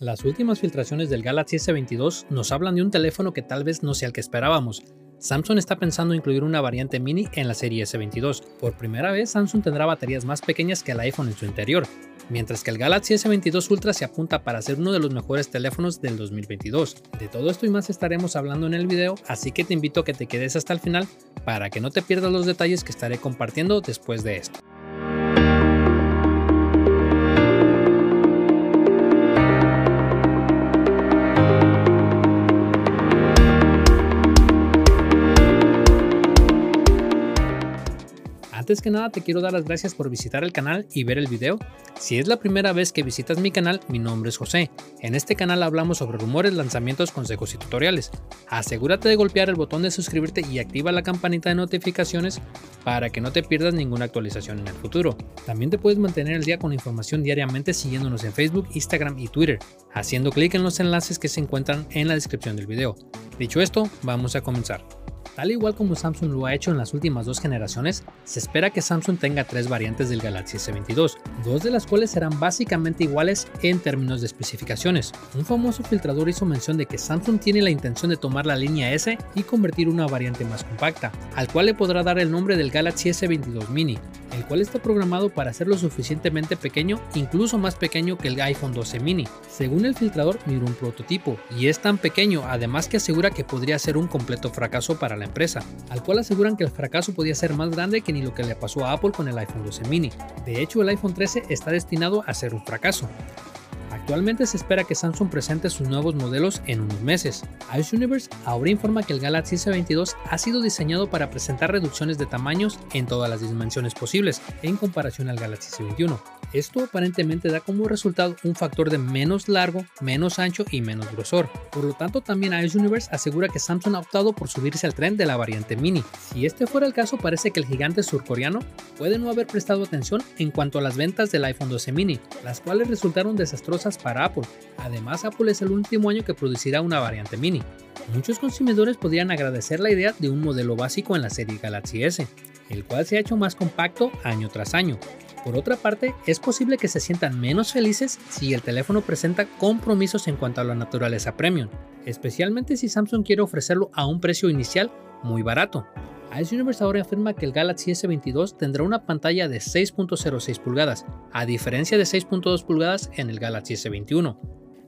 Las últimas filtraciones del Galaxy S22 nos hablan de un teléfono que tal vez no sea el que esperábamos. Samsung está pensando incluir una variante mini en la serie S22. Por primera vez, Samsung tendrá baterías más pequeñas que el iPhone en su interior, mientras que el Galaxy S22 Ultra se apunta para ser uno de los mejores teléfonos del 2022. De todo esto y más estaremos hablando en el video, así que te invito a que te quedes hasta el final para que no te pierdas los detalles que estaré compartiendo después de esto. Antes que nada te quiero dar las gracias por visitar el canal y ver el video. Si es la primera vez que visitas mi canal, mi nombre es José. En este canal hablamos sobre rumores, lanzamientos, consejos y tutoriales. Asegúrate de golpear el botón de suscribirte y activa la campanita de notificaciones para que no te pierdas ninguna actualización en el futuro. También te puedes mantener al día con información diariamente siguiéndonos en Facebook, Instagram y Twitter, haciendo clic en los enlaces que se encuentran en la descripción del video. Dicho esto, vamos a comenzar. Tal igual como Samsung lo ha hecho en las últimas dos generaciones, se espera que Samsung tenga tres variantes del Galaxy S22, dos de las cuales serán básicamente iguales en términos de especificaciones. Un famoso filtrador hizo mención de que Samsung tiene la intención de tomar la línea S y convertir una variante más compacta, al cual le podrá dar el nombre del Galaxy S22 Mini, el cual está programado para ser lo suficientemente pequeño, incluso más pequeño que el iPhone 12 mini. Según el filtrador, miró un prototipo, y es tan pequeño, además que asegura que podría ser un completo fracaso para la empresa, al cual aseguran que el fracaso podía ser más grande que ni lo que le pasó a Apple con el iPhone 12 mini. De hecho, el iPhone 13 está destinado a ser un fracaso. Actualmente se espera que Samsung presente sus nuevos modelos en unos meses. Ice Universe ahora informa que el Galaxy S22 ha sido diseñado para presentar reducciones de tamaños en todas las dimensiones posibles en comparación al Galaxy S21. Esto aparentemente da como resultado un factor de menos largo, menos ancho y menos grosor. Por lo tanto, también Ice Universe asegura que Samsung ha optado por subirse al tren de la variante mini. Si este fuera el caso, parece que el gigante surcoreano puede no haber prestado atención en cuanto a las ventas del iPhone 12 mini, las cuales resultaron desastrosas para Apple. Además, Apple es el último año que producirá una variante mini. Muchos consumidores podrían agradecer la idea de un modelo básico en la serie Galaxy S, el cual se ha hecho más compacto año tras año. Por otra parte, es posible que se sientan menos felices si el teléfono presenta compromisos en cuanto a la naturaleza premium, especialmente si Samsung quiere ofrecerlo a un precio inicial muy barato. Ice Universe ahora afirma que el Galaxy S22 tendrá una pantalla de 6.06 pulgadas, a diferencia de 6.2 pulgadas en el Galaxy S21,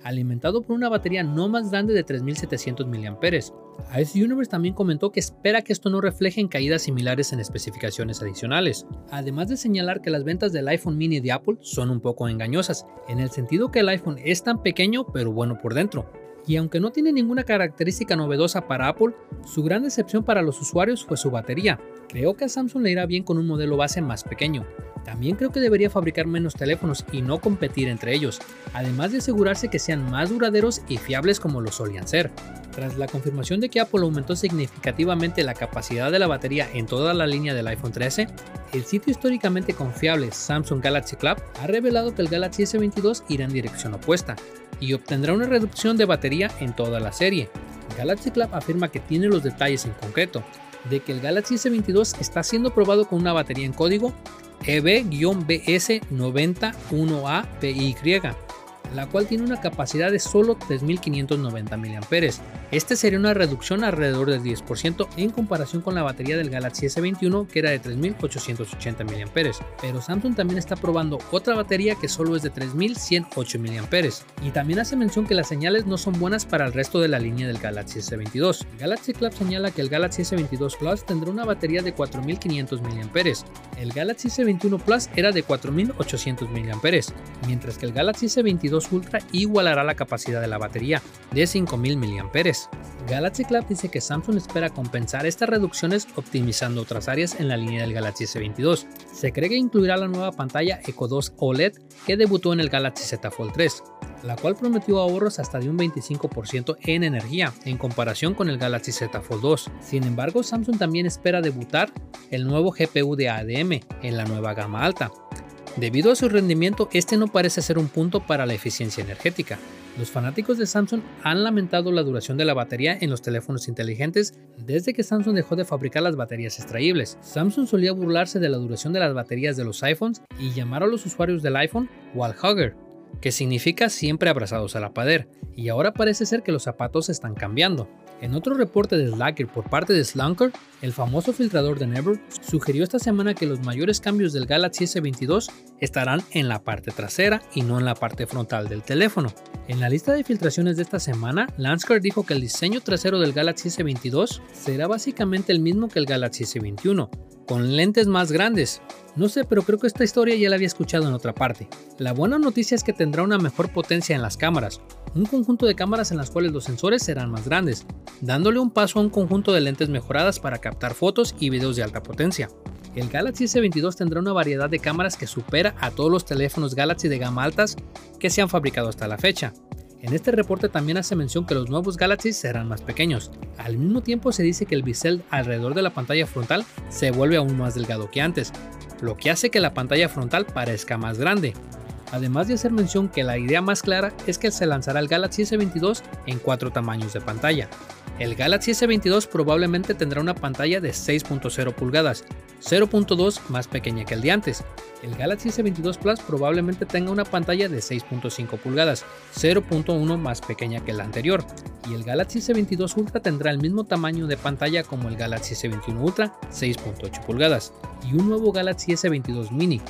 alimentado por una batería no más grande de 3700 mAh. Ice Universe también comentó que espera que esto no refleje en caídas similares en especificaciones adicionales, además de señalar que las ventas del iPhone mini de Apple son un poco engañosas, en el sentido que el iPhone es tan pequeño pero bueno por dentro. Y aunque no tiene ninguna característica novedosa para Apple, su gran decepción para los usuarios fue su batería. Creo que a Samsung le irá bien con un modelo base más pequeño, también creo que debería fabricar menos teléfonos y no competir entre ellos, además de asegurarse que sean más duraderos y fiables como lo solían ser. Tras la confirmación de que Apple aumentó significativamente la capacidad de la batería en toda la línea del iPhone 13, el sitio históricamente confiable Samsung Galaxy Club ha revelado que el Galaxy S22 irá en dirección opuesta y obtendrá una reducción de batería en toda la serie. Galaxy Club afirma que tiene los detalles en concreto, de que el Galaxy S22 está siendo probado con una batería en código EB-BS91APY la cual tiene una capacidad de solo 3.590 mAh. Este sería una reducción alrededor del 10% en comparación con la batería del Galaxy S21 que era de 3.880 mAh, pero Samsung también está probando otra batería que solo es de 3.108 mAh y también hace mención que las señales no son buenas para el resto de la línea del Galaxy S22. Galaxy Club señala que el Galaxy S22 Plus tendrá una batería de 4.500 mAh, el Galaxy S21 Plus era de 4.800 mAh, mientras que el Galaxy S22 Ultra igualará la capacidad de la batería de 5000 mAh. Galaxy Club dice que Samsung espera compensar estas reducciones optimizando otras áreas en la línea del Galaxy S22. Se cree que incluirá la nueva pantalla Eco 2 OLED que debutó en el Galaxy Z Fold 3, la cual prometió ahorros hasta de un 25% en energía en comparación con el Galaxy Z Fold 2. Sin embargo, Samsung también espera debutar el nuevo GPU de ADM en la nueva gama alta, Debido a su rendimiento, este no parece ser un punto para la eficiencia energética. Los fanáticos de Samsung han lamentado la duración de la batería en los teléfonos inteligentes desde que Samsung dejó de fabricar las baterías extraíbles. Samsung solía burlarse de la duración de las baterías de los iPhones y llamar a los usuarios del iPhone wall hugger, que significa siempre abrazados a la pader, y ahora parece ser que los zapatos están cambiando. En otro reporte de Slacker por parte de Slunker, el famoso filtrador de Never sugirió esta semana que los mayores cambios del Galaxy S22 estarán en la parte trasera y no en la parte frontal del teléfono. En la lista de filtraciones de esta semana, Lansker dijo que el diseño trasero del Galaxy S22 será básicamente el mismo que el Galaxy S21, con lentes más grandes. No sé, pero creo que esta historia ya la había escuchado en otra parte. La buena noticia es que tendrá una mejor potencia en las cámaras, un conjunto de cámaras en las cuales los sensores serán más grandes, dándole un paso a un conjunto de lentes mejoradas para captar fotos y videos de alta potencia. El Galaxy S22 tendrá una variedad de cámaras que supera a todos los teléfonos Galaxy de gama altas que se han fabricado hasta la fecha. En este reporte también hace mención que los nuevos Galaxy serán más pequeños. Al mismo tiempo se dice que el bisel alrededor de la pantalla frontal se vuelve aún más delgado que antes, lo que hace que la pantalla frontal parezca más grande. Además de hacer mención que la idea más clara es que se lanzará el Galaxy S22 en cuatro tamaños de pantalla. El Galaxy S22 probablemente tendrá una pantalla de 6.0 pulgadas, 0.2 más pequeña que el de antes. El Galaxy S22 Plus probablemente tenga una pantalla de 6.5 pulgadas, 0.1 más pequeña que la anterior. Y el Galaxy S22 Ultra tendrá el mismo tamaño de pantalla como el Galaxy S21 Ultra, 6.8 pulgadas. Y un nuevo Galaxy S22 Mini,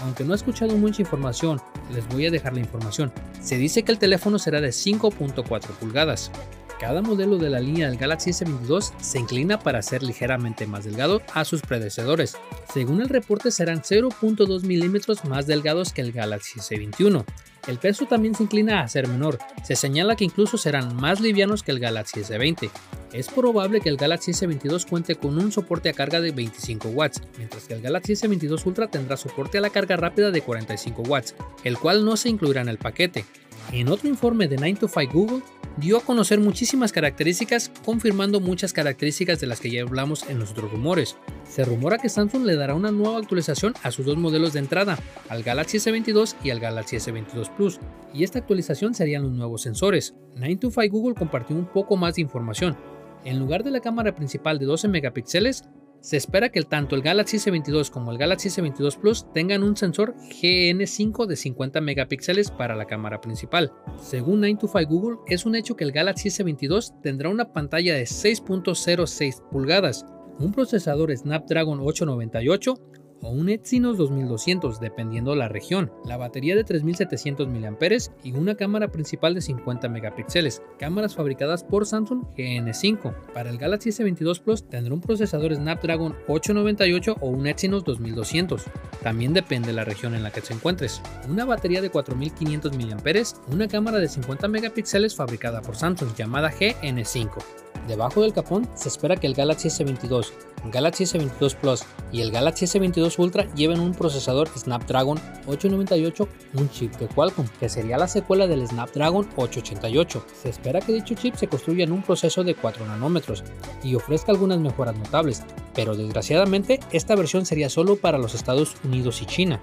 aunque no he escuchado mucha información, les voy a dejar la información. Se dice que el teléfono será de 5.4 pulgadas. Cada modelo de la línea del Galaxy S22 se inclina para ser ligeramente más delgado a sus predecesores. Según el reporte serán 0.2 milímetros más delgados que el Galaxy S21. El peso también se inclina a ser menor, se señala que incluso serán más livianos que el Galaxy S20. Es probable que el Galaxy S22 cuente con un soporte a carga de 25 watts, mientras que el Galaxy S22 Ultra tendrá soporte a la carga rápida de 45 watts, el cual no se incluirá en el paquete. En otro informe de 9to5 Google, dio a conocer muchísimas características, confirmando muchas características de las que ya hablamos en nuestros rumores. Se rumora que Samsung le dará una nueva actualización a sus dos modelos de entrada, al Galaxy S22 y al Galaxy S22 Plus, y esta actualización serían los nuevos sensores. 9to5 Google compartió un poco más de información. En lugar de la cámara principal de 12 megapíxeles, se espera que tanto el Galaxy S22 como el Galaxy S22 Plus tengan un sensor GN5 de 50 megapíxeles para la cámara principal. Según 9to5 Google, es un hecho que el Galaxy S22 tendrá una pantalla de 6.06 pulgadas, un procesador Snapdragon 898, o un Exynos 2200 dependiendo la región, la batería de 3700 mAh y una cámara principal de 50 megapíxeles, cámaras fabricadas por Samsung GN5. Para el Galaxy S22 Plus tendrá un procesador Snapdragon 898 o un Exynos 2200, también depende de la región en la que te encuentres, una batería de 4500 mAh, una cámara de 50 megapíxeles fabricada por Samsung llamada GN5. Debajo del capón se espera que el Galaxy S22, Galaxy S22 Plus y el Galaxy S22 Ultra lleven un procesador Snapdragon 898, un chip de Qualcomm, que sería la secuela del Snapdragon 888. Se espera que dicho chip se construya en un proceso de 4 nanómetros y ofrezca algunas mejoras notables, pero desgraciadamente esta versión sería solo para los Estados Unidos y China.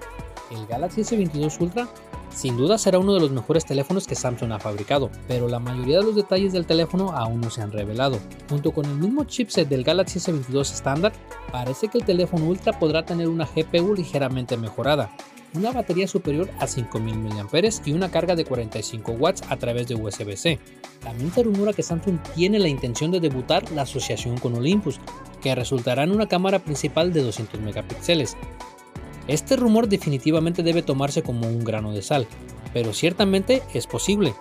El Galaxy S22 Ultra sin duda será uno de los mejores teléfonos que Samsung ha fabricado, pero la mayoría de los detalles del teléfono aún no se han revelado. Junto con el mismo chipset del Galaxy S22 estándar, parece que el teléfono Ultra podrá tener una GPU ligeramente mejorada, una batería superior a 5000 mAh y una carga de 45 watts a través de USB-C. También se rumora que Samsung tiene la intención de debutar la asociación con Olympus, que resultará en una cámara principal de 200 megapíxeles, este rumor definitivamente debe tomarse como un grano de sal, pero ciertamente es posible.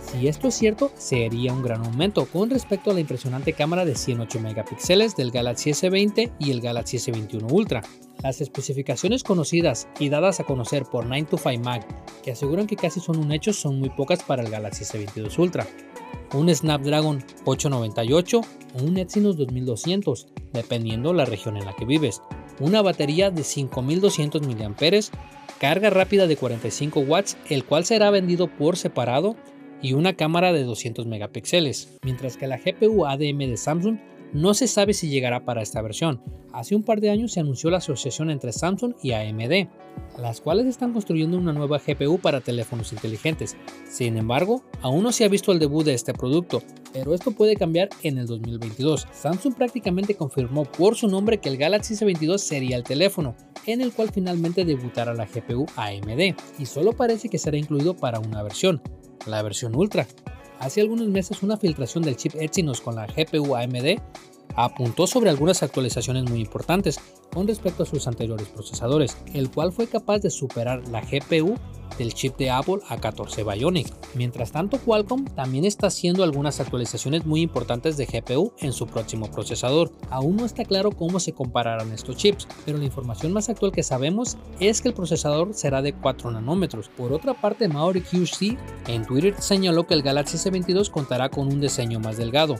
Si esto es cierto, sería un gran aumento con respecto a la impresionante cámara de 108 megapíxeles del Galaxy S20 y el Galaxy S21 Ultra. Las especificaciones conocidas y dadas a conocer por 9to5Mag, que aseguran que casi son un hecho, son muy pocas para el Galaxy S22 Ultra. Un Snapdragon 898 o un Exynos 2200, dependiendo la región en la que vives una batería de 5200 mAh, carga rápida de 45 watts, el cual será vendido por separado, y una cámara de 200 megapíxeles, mientras que la GPU ADM de Samsung no se sabe si llegará para esta versión. Hace un par de años se anunció la asociación entre Samsung y AMD, las cuales están construyendo una nueva GPU para teléfonos inteligentes. Sin embargo, aún no se ha visto el debut de este producto, pero esto puede cambiar en el 2022. Samsung prácticamente confirmó por su nombre que el Galaxy S22 sería el teléfono, en el cual finalmente debutará la GPU AMD, y solo parece que será incluido para una versión, la versión Ultra. Hace algunos meses una filtración del chip Exynos con la GPU AMD apuntó sobre algunas actualizaciones muy importantes con respecto a sus anteriores procesadores, el cual fue capaz de superar la GPU del chip de Apple A14 Bionic. Mientras tanto, Qualcomm también está haciendo algunas actualizaciones muy importantes de GPU en su próximo procesador. Aún no está claro cómo se compararán estos chips, pero la información más actual que sabemos es que el procesador será de 4 nanómetros. Por otra parte, Maori QC en Twitter señaló que el Galaxy S22 contará con un diseño más delgado,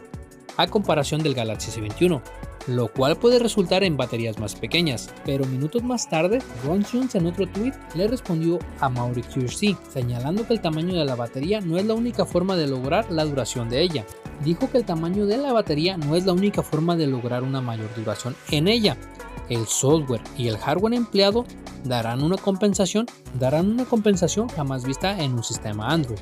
a comparación del Galaxy S21, lo cual puede resultar en baterías más pequeñas. Pero minutos más tarde, Ron Jones en otro tweet le respondió a Mauri QC, señalando que el tamaño de la batería no es la única forma de lograr la duración de ella. Dijo que el tamaño de la batería no es la única forma de lograr una mayor duración en ella. El software y el hardware empleado darán una compensación, darán una compensación jamás vista en un sistema Android.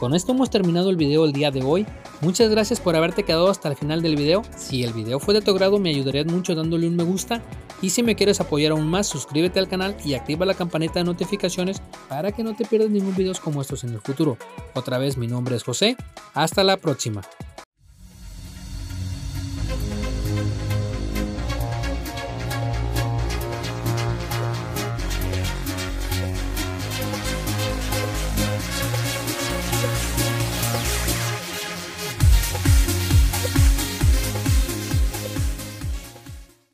Con esto hemos terminado el video el día de hoy. Muchas gracias por haberte quedado hasta el final del video. Si el video fue de tu agrado me ayudarías mucho dándole un me gusta. Y si me quieres apoyar aún más suscríbete al canal y activa la campanita de notificaciones para que no te pierdas ningún video como estos en el futuro. Otra vez mi nombre es José. Hasta la próxima.